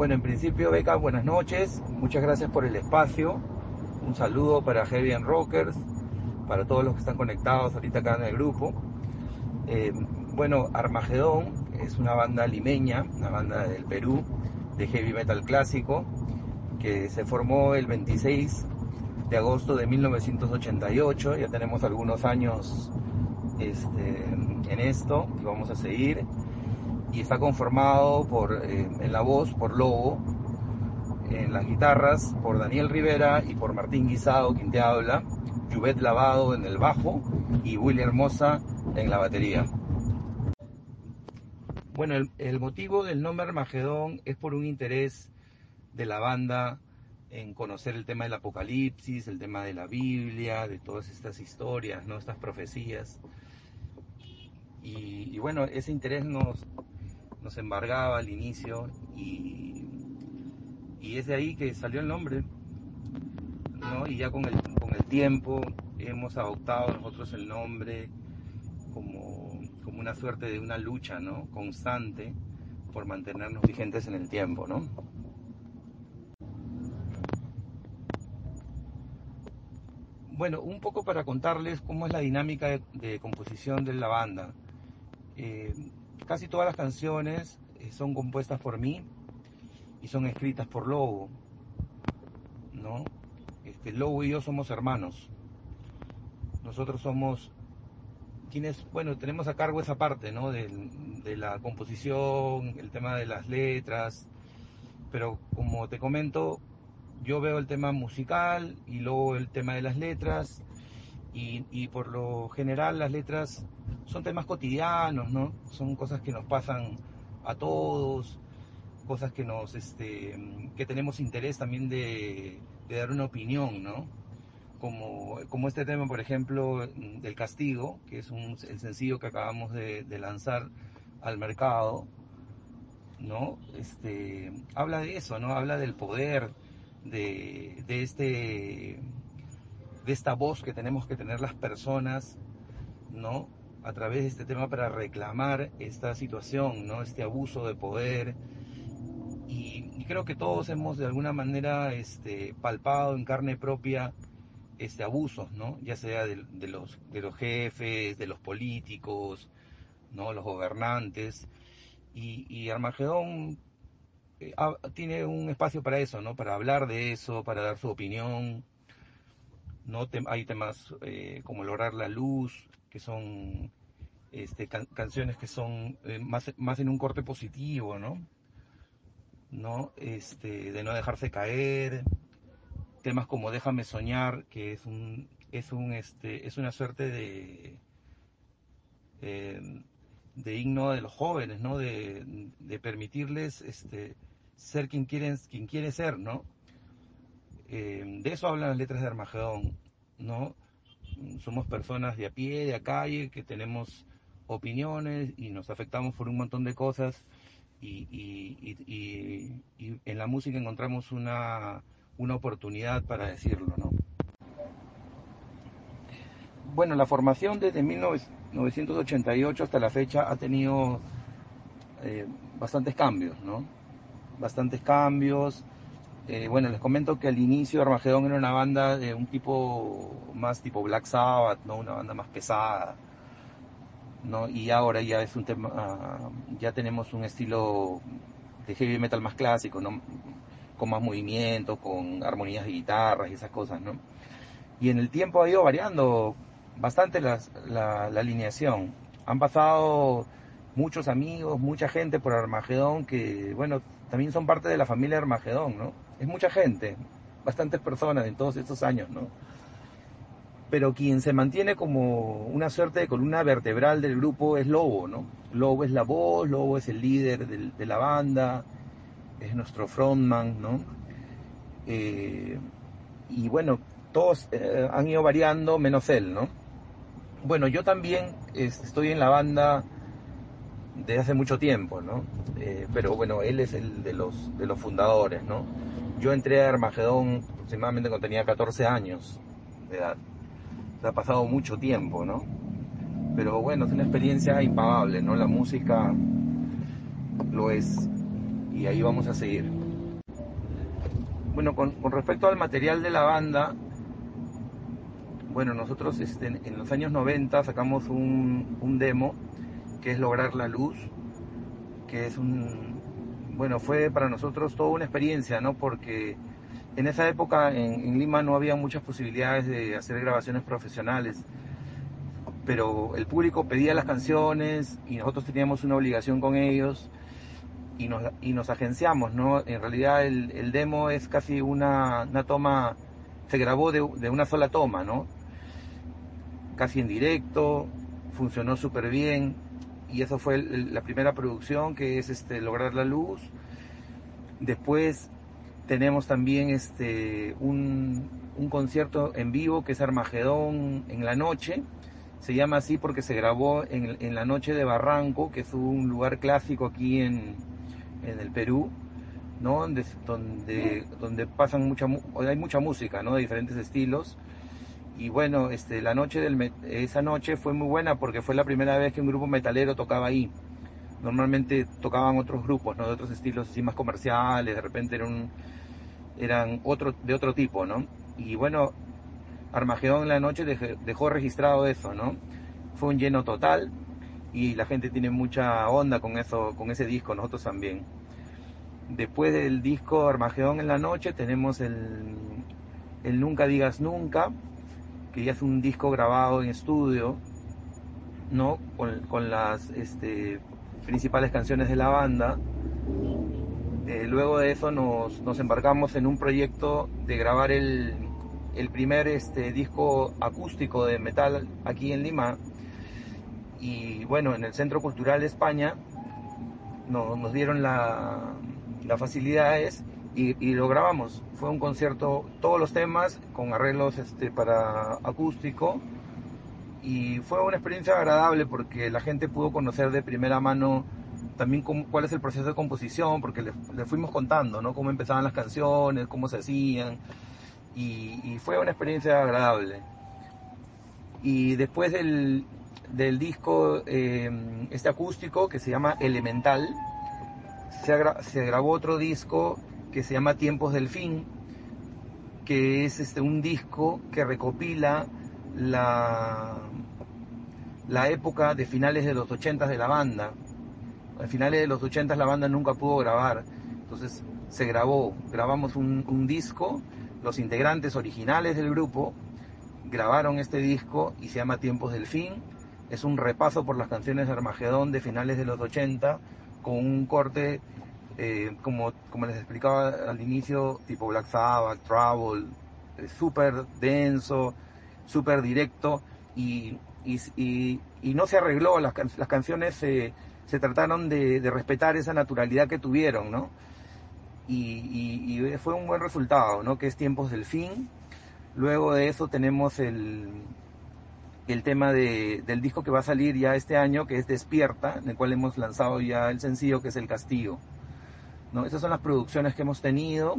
Bueno, en principio, Beca, buenas noches. Muchas gracias por el espacio. Un saludo para Heavy and Rockers, para todos los que están conectados ahorita acá en el grupo. Eh, bueno, Armagedón es una banda limeña, una banda del Perú, de heavy metal clásico, que se formó el 26 de agosto de 1988. Ya tenemos algunos años este, en esto y vamos a seguir y está conformado por, eh, en la voz por Lobo, en las guitarras por Daniel Rivera y por Martín Guisado, quien te habla, Juvet Lavado en el bajo y Willy Hermosa en la batería. Bueno, el, motivo del nombre Armagedón es por un interés de la banda en conocer el tema del apocalipsis, el tema de la Biblia, de todas estas historias, ¿no? estas profecías. Y bueno, ese interés nos, nos embargaba al inicio y, y es de ahí que salió el nombre. ¿no? Y ya con el, con el tiempo hemos adoptado nosotros el nombre como, como una suerte de una lucha ¿no? constante por mantenernos vigentes en el tiempo. ¿no? Bueno, un poco para contarles cómo es la dinámica de, composición de la banda. Eh, casi todas las canciones eh, son compuestas por mí y son escritas por Lobo, ¿no? Este, Lobo y yo somos hermanos. Nosotros somos quienes, bueno, tenemos a cargo esa parte, ¿no? De, de la composición, el tema de las letras, pero como te comento, yo veo el tema musical y luego el tema de las letras y, y, por lo general las letras son temas cotidianos, ¿no? Son cosas que nos pasan a todos, cosas que nos, este, que tenemos interés también de, de dar una opinión, ¿no? Como, como, este tema, por ejemplo, del castigo, que es un, el sencillo que acabamos de, de lanzar al mercado, ¿no? Este, habla de eso, ¿no? Habla del poder, de, de, este, de esta voz que tenemos que tener las personas, ¿no? A través de este tema para reclamar esta situación, ¿no? Este abuso de poder. Y, y creo que todos hemos de alguna manera este, palpado en carne propia este abusos, ¿no? Ya sea de, de, los, de los jefes, de los políticos, ¿no? Los gobernantes. Y, y Armagedón eh, tiene un espacio para eso, ¿no? Para hablar de eso, para dar su opinión. ¿No? hay temas eh, como Lograr la Luz, que son este, can canciones que son eh, más, más en un corte positivo, ¿no? ¿no? Este, de no dejarse caer. Temas como Déjame soñar, que es un, es un, este, es una suerte de, eh, de himno de los jóvenes, ¿no? De, de permitirles, este, ser quien quieren, quien quiere ser, ¿no? Eh, de eso hablan las letras de Armagedón, ¿no? Somos personas de a pie, de a calle, que tenemos opiniones y nos afectamos por un montón de cosas y, en la música encontramos una, una oportunidad para decirlo, ¿no? Bueno, la formación desde 1988 hasta la fecha ha tenido eh, bastantes cambios, ¿no? bastantes cambios. Eh, bueno, les comento que al inicio Armagedón era una banda de un tipo más tipo Black Sabbath, ¿no? Una banda más pesada, ¿no? Y ahora ya es un tema, uh, ya tenemos un estilo de heavy metal más clásico, ¿no? Con más movimiento, con armonías de guitarras y esas cosas, ¿no? Y en el tiempo ha ido variando bastante la, la alineación. Han pasado muchos amigos, mucha gente por Armagedón que, bueno, también son parte de la familia Armagedón, ¿no? Es mucha gente, bastantes personas en todos estos años, ¿no? Pero quien se mantiene como una suerte de columna vertebral del grupo es Lobo, ¿no? Lobo es la voz, Lobo es el líder de, la banda, es nuestro frontman, ¿no? Eh, y bueno, todos eh, han ido variando menos él, ¿no? Bueno, yo también estoy en la banda desde hace mucho tiempo, ¿no? Eh, pero bueno, él es el de los, de los fundadores, ¿no? Yo entré a Armagedón aproximadamente cuando tenía 14 años de edad. O ha pasado mucho tiempo, ¿no? Pero bueno, es una experiencia impagable, ¿no? La música lo es. Y ahí vamos a seguir. Bueno, con, respecto al material de la banda, bueno, nosotros este, en los años 90 sacamos un, un demo que es Lograr la Luz, que es un, bueno, fue para nosotros toda una experiencia, ¿no? Porque en esa época en, Lima no había muchas posibilidades de hacer grabaciones profesionales, pero el público pedía las canciones y nosotros teníamos una obligación con ellos y nos, y nos agenciamos, ¿no? En realidad el, demo es casi una, una, toma, se grabó de, de una sola toma, ¿no? Casi en directo, funcionó súper bien y eso fue la primera producción que es este lograr la luz después tenemos también este un, concierto en vivo que es Armagedón en la noche se llama así porque se grabó en, la noche de Barranco que es un lugar clásico aquí en, en el Perú ¿no? donde, donde, donde pasan mucha hay mucha música ¿no? de diferentes estilos y bueno, este, la noche del, esa noche fue muy buena porque fue la primera vez que un grupo metalero tocaba ahí. Normalmente tocaban otros grupos, ¿no? De otros estilos así más comerciales, de repente eran, eran otro, de otro tipo, ¿no? Y bueno, Armagedón en la noche dejó registrado eso, ¿no? Fue un lleno total y la gente tiene mucha onda con eso, con ese disco, nosotros también. Después del disco Armagedón en la noche tenemos el, el Nunca Digas Nunca, que ya es un disco grabado en estudio, ¿no? Con, las este, principales canciones de la banda. Eh, luego de eso nos, embarcamos en un proyecto de grabar el, primer este, disco acústico de metal aquí en Lima. Y bueno, en el Centro Cultural España nos dieron las facilidades y, lo grabamos. Fue un concierto, todos los temas con arreglos este, para acústico y fue una experiencia agradable porque la gente pudo conocer de primera mano también cuál es el proceso de composición, porque le, fuimos contando, ¿no? Cómo empezaban las canciones, cómo se hacían y, fue una experiencia agradable. Y después del, del disco, eh, este acústico que se llama Elemental, se, se grabó otro disco que se llama Tiempos del Fin, que es este, un disco que recopila la, la época de finales de los 80 de la banda. A finales de los 80 la banda nunca pudo grabar, entonces se grabó, grabamos un, un disco, los integrantes originales del grupo grabaron este disco y se llama Tiempos del Fin. Es un repaso por las canciones de Armagedón de finales de los 80 con un corte eh, como, como les explicaba al inicio, tipo Black Sabbath, Travel, eh, súper denso, súper directo y, y, no se arregló, las, las canciones se, se trataron de, de, respetar esa naturalidad que tuvieron, ¿no? Y, fue un buen resultado, ¿no? Que es Tiempos del Fin. Luego de eso tenemos el, el tema de, del disco que va a salir ya este año, que es Despierta, en el cual hemos lanzado ya el sencillo que es El Castigo. ¿No? Esas son las producciones que hemos tenido.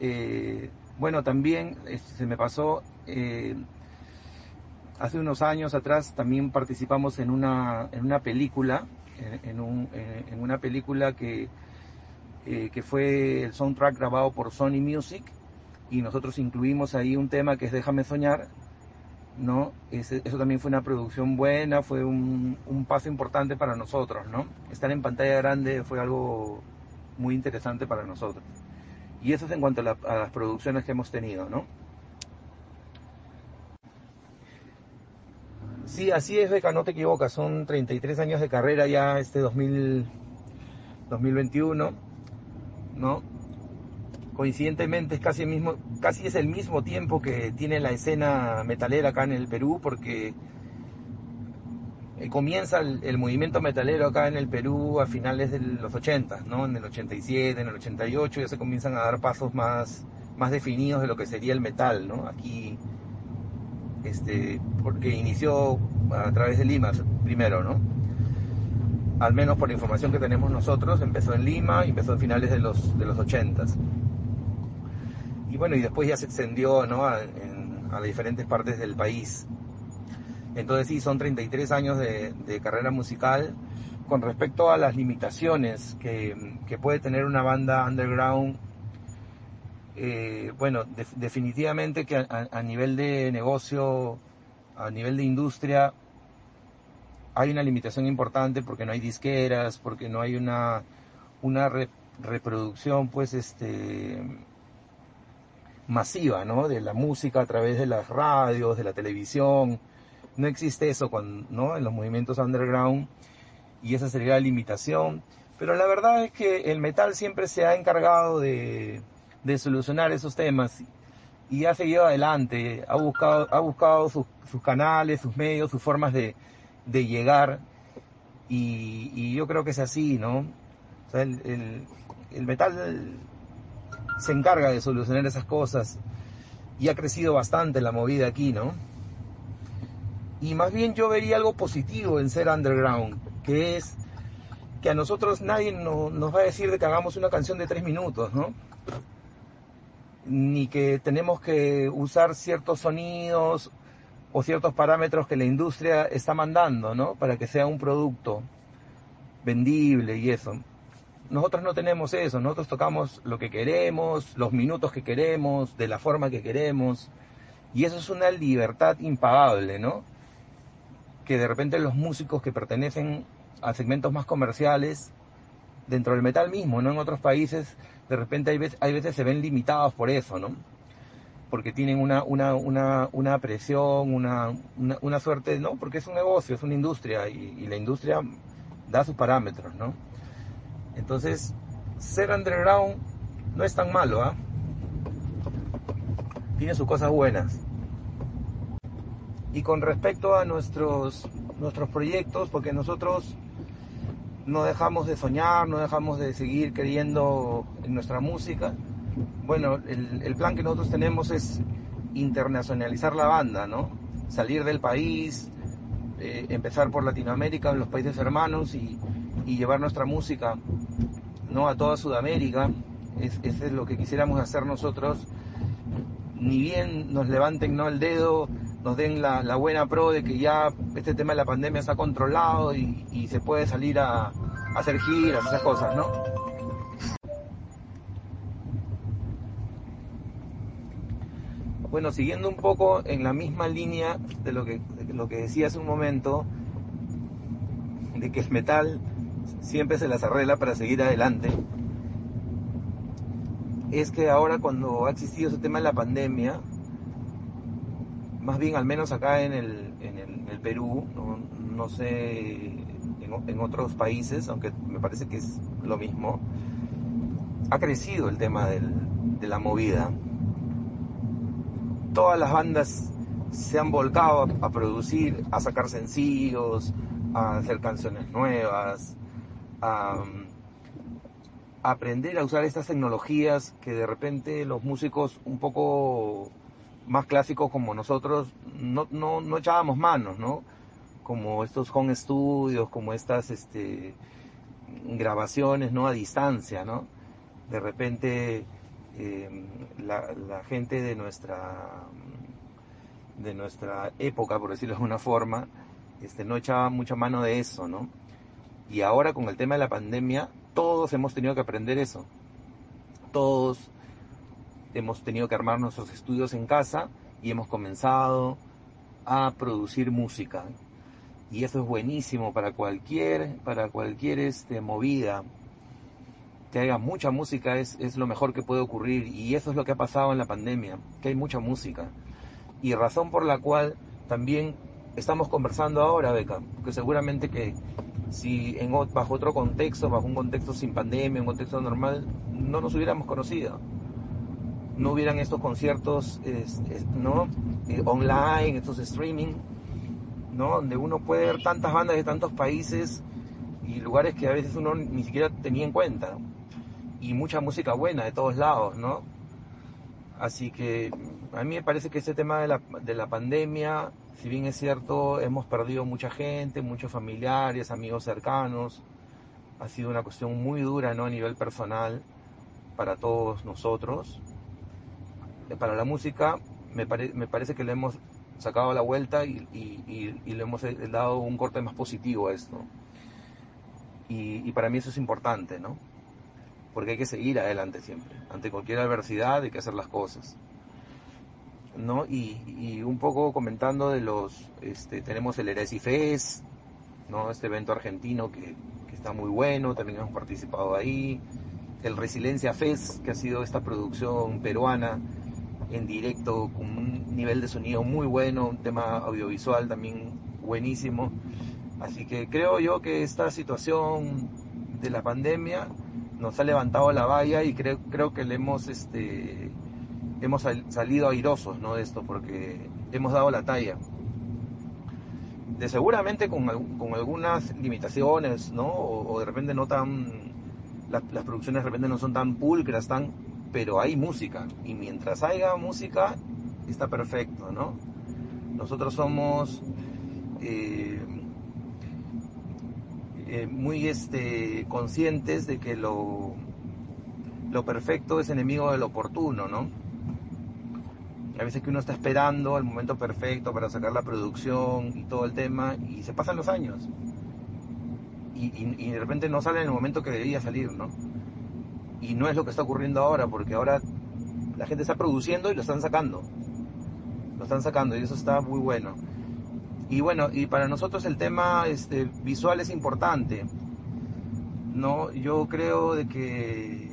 Eh, bueno, también se me pasó, eh, hace unos años atrás también participamos en una, en una película, en, un, en una película que, eh, que fue el soundtrack grabado por Sony Music y nosotros incluimos ahí un tema que es Déjame Soñar, ¿no? eso también fue una producción buena, fue un, un, paso importante para nosotros, ¿no? Estar en pantalla grande fue algo muy interesante para nosotros. Y eso es en cuanto a, las producciones que hemos tenido, ¿no? Sí, así es, Beca, no te equivocas, son 33 años de carrera ya este 2000, 2021, ¿no? Coincidentemente es casi el mismo, casi es el mismo tiempo que tiene la escena metalera acá en el Perú, porque eh, comienza el, movimiento metalero acá en el Perú a finales de los 80, ¿no? En el 87, en el 88 ya se comienzan a dar pasos más, más definidos de lo que sería el metal, ¿no? Aquí, este, porque inició a través de Lima primero, ¿no? Al menos por la información que tenemos nosotros, empezó en Lima y empezó a finales de los, de los 80. Y bueno, y después ya se extendió, ¿no? a diferentes partes del país. Entonces sí, son 33 años de, carrera musical. Con respecto a las limitaciones que, puede tener una banda underground, eh, bueno, definitivamente que a, nivel de negocio, a nivel de industria, hay una limitación importante porque no hay disqueras, porque no hay una, una reproducción, pues, este, masiva, ¿no? De la música a través de las radios, de la televisión. No existe eso cuando, ¿no? En los movimientos underground y esa sería la limitación. Pero la verdad es que el metal siempre se ha encargado de, de solucionar esos temas y ha seguido adelante, ha buscado, ha buscado sus, sus canales, sus medios, sus formas de, de llegar y, y, yo creo que es así, ¿no? O sea, el, el, el metal se encarga de solucionar esas cosas y ha crecido bastante la movida aquí, ¿no? Y más bien yo vería algo positivo en ser underground, que es que a nosotros nadie nos va a decir de que hagamos una canción de tres minutos, ¿no? Ni que tenemos que usar ciertos sonidos o ciertos parámetros que la industria está mandando, ¿no? Para que sea un producto vendible y eso. Nosotros no tenemos eso, nosotros tocamos lo que queremos, los minutos que queremos, de la forma que queremos, y eso es una libertad impagable, ¿no? Que de repente los músicos que pertenecen a segmentos más comerciales, dentro del metal mismo, ¿no? En otros países, de repente hay veces, hay veces se ven limitados por eso, ¿no? Porque tienen una, una, una, una presión, una, una, suerte, ¿no? Porque es un negocio, es una industria, y, la industria da sus parámetros, ¿no? Entonces, ser underground no es tan malo, ¿ah? Tiene sus cosas buenas. Y con respecto a nuestros, nuestros proyectos, porque nosotros no dejamos de soñar, no dejamos de seguir creyendo en nuestra música. Bueno, el, plan que nosotros tenemos es internacionalizar la banda, ¿no? Salir del país, eh, empezar por Latinoamérica, los países hermanos y, y llevar nuestra música ¿no? a toda Sudamérica. Es, es lo que quisiéramos hacer nosotros. Ni bien nos levanten ¿no? el dedo, nos den la, buena pro de que ya este tema de la pandemia está controlado y, se puede salir a, hacer giras, esas cosas, ¿no? Bueno, siguiendo un poco en la misma línea de lo que, lo que decía hace un momento, de que el metal siempre se las arregla para seguir adelante, es que ahora cuando ha existido ese tema de la pandemia, más bien al menos acá en el, en el, Perú, no, sé en, otros países, aunque me parece que es lo mismo, ha crecido el tema de la movida. Todas las bandas se han volcado a producir, a sacar sencillos, a hacer canciones nuevas, a, aprender a usar estas tecnologías que de repente los músicos un poco más clásicos como nosotros no, no, no echábamos manos, ¿no? Como estos home studios, como estas este, grabaciones, ¿no? A distancia, ¿no? De repente em, la, gente de nuestra de nuestra época, por decirlo de alguna forma, este, no echaba mucha mano de eso, ¿no? Y ahora con el tema de la pandemia, todos hemos tenido que aprender eso. Todos hemos tenido que armar nuestros estudios en casa y hemos comenzado a producir música. Y eso es buenísimo para cualquier, para cualquier este, movida. Que haya mucha música es, es lo mejor que puede ocurrir. Y eso es lo que ha pasado en la pandemia, que hay mucha música. Y razón por la cual también estamos conversando ahora, Beca, que seguramente que si en, bajo otro contexto, bajo un contexto sin pandemia, un contexto normal, no nos hubiéramos conocido. No hubieran estos conciertos ¿no? Eh, online, estos streaming, ¿no? donde uno puede ver tantas bandas de tantos países y lugares que a veces uno ni siquiera tenía en cuenta. Y mucha música buena de todos lados, ¿no? Así que a mí me parece que ese tema de la, de la pandemia si bien es cierto, hemos perdido mucha gente, muchos familiares, amigos cercanos, ha sido una cuestión muy dura ¿no? a nivel personal para todos nosotros. Eh, para la música me, parece que le hemos sacado la vuelta y, le hemos eh, dado un corte más positivo a esto. Y, para mí eso es importante, ¿no? porque hay que seguir adelante siempre. Ante cualquier adversidad hay que hacer las cosas. ¿no? Y, un poco comentando de los, este, tenemos el Eresi Fest, ¿no? Este evento argentino que, que, está muy bueno, también hemos participado ahí. El Resiliencia Fest, que ha sido esta producción peruana en directo con un nivel de sonido muy bueno, un tema audiovisual también buenísimo. Así que creo yo que esta situación de la pandemia nos ha levantado la valla y creo, creo que le hemos, este, hemos salido airosos ¿no? de esto porque hemos dado la talla. De seguramente con, con algunas limitaciones, ¿no? O, de repente no tan, las, las producciones de repente no son tan pulcras, tan, pero hay música y mientras haya música está perfecto, ¿no? Nosotros somos eh, eh, muy este, conscientes de que lo, lo perfecto es enemigo de lo oportuno, ¿no? A veces que uno está esperando el momento perfecto para sacar la producción y todo el tema y se pasan los años. Y, y, de repente no sale en el momento que debía salir, ¿no? Y no es lo que está ocurriendo ahora, porque ahora la gente está produciendo y lo están sacando. Lo están sacando y eso está muy bueno. Y bueno, y para nosotros el tema este, visual es importante. ¿no? Yo creo de que,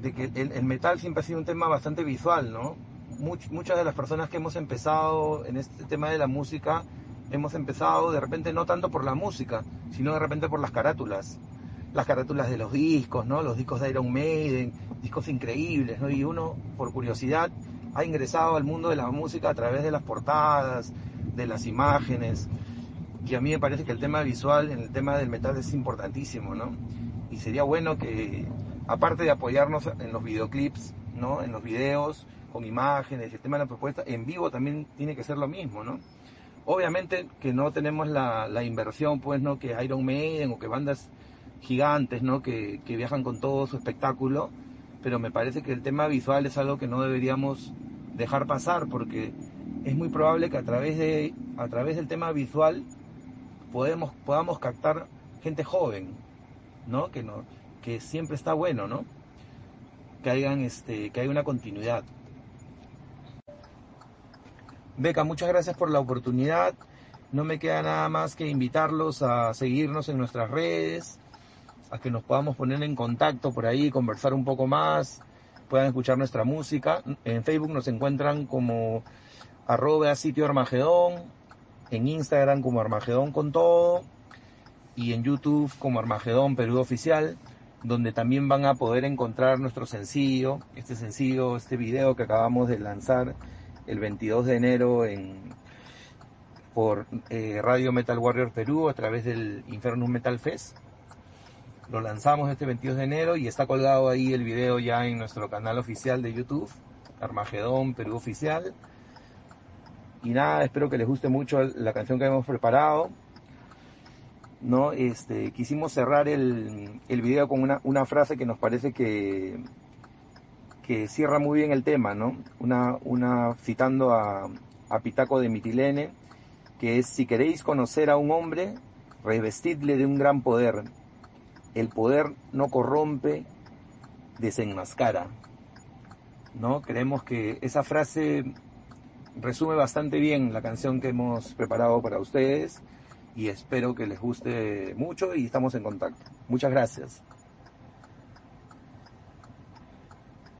de que el, metal siempre ha sido un tema bastante visual, ¿no? muchas de las personas que hemos empezado en este tema de la música, hemos empezado de repente no tanto por la música, sino de repente por las carátulas. Las carátulas de los discos, ¿no? Los discos de Iron Maiden, discos increíbles, ¿no? Y uno, por curiosidad, ha ingresado al mundo de la música a través de las portadas, de las imágenes, y a mí me parece que el tema visual en el tema del metal es importantísimo, ¿no? Y sería bueno que, aparte de apoyarnos en los videoclips, ¿no? En los videos, con imágenes, el tema de la propuesta, en vivo también tiene que ser lo mismo, ¿no? Obviamente que no tenemos la, la inversión, pues, ¿no? Que Iron Maiden o que bandas gigantes, ¿no? Que, que viajan con todo su espectáculo, pero me parece que el tema visual es algo que no deberíamos dejar pasar porque es muy probable que a través, de, a través del tema visual podamos captar gente joven, ¿no? Que, no, que siempre está bueno, ¿no? Que, hayan, este, que haya una continuidad. Beca, muchas gracias por la oportunidad. No me queda nada más que invitarlos a seguirnos en nuestras redes, a que nos podamos poner en contacto por ahí, conversar un poco más, puedan escuchar nuestra música. En Facebook nos encuentran como arroba sitio Armagedón, en Instagram como Armagedón con todo y en YouTube como Armagedón Perú Oficial, donde también van a poder encontrar nuestro sencillo, este sencillo, este video que acabamos de lanzar el 22 de enero en, por eh, Radio Metal Warrior Perú a través del Infernus Metal Fest. Lo lanzamos este 22 de enero y está colgado ahí el video ya en nuestro canal oficial de YouTube, Armagedón Perú Oficial. Y nada, espero que les guste mucho la canción que hemos preparado. ¿no? Este, quisimos cerrar el, el video con una, una, frase que nos parece que, que cierra muy bien el tema, ¿no? Una, una citando a, a Pitaco de Mitilene, que es, si queréis conocer a un hombre, revestidle de un gran poder. El poder no corrompe, desenmascara. ¿No? Creemos que esa frase resume bastante bien la canción que hemos preparado para ustedes y espero que les guste mucho y estamos en contacto. Muchas gracias.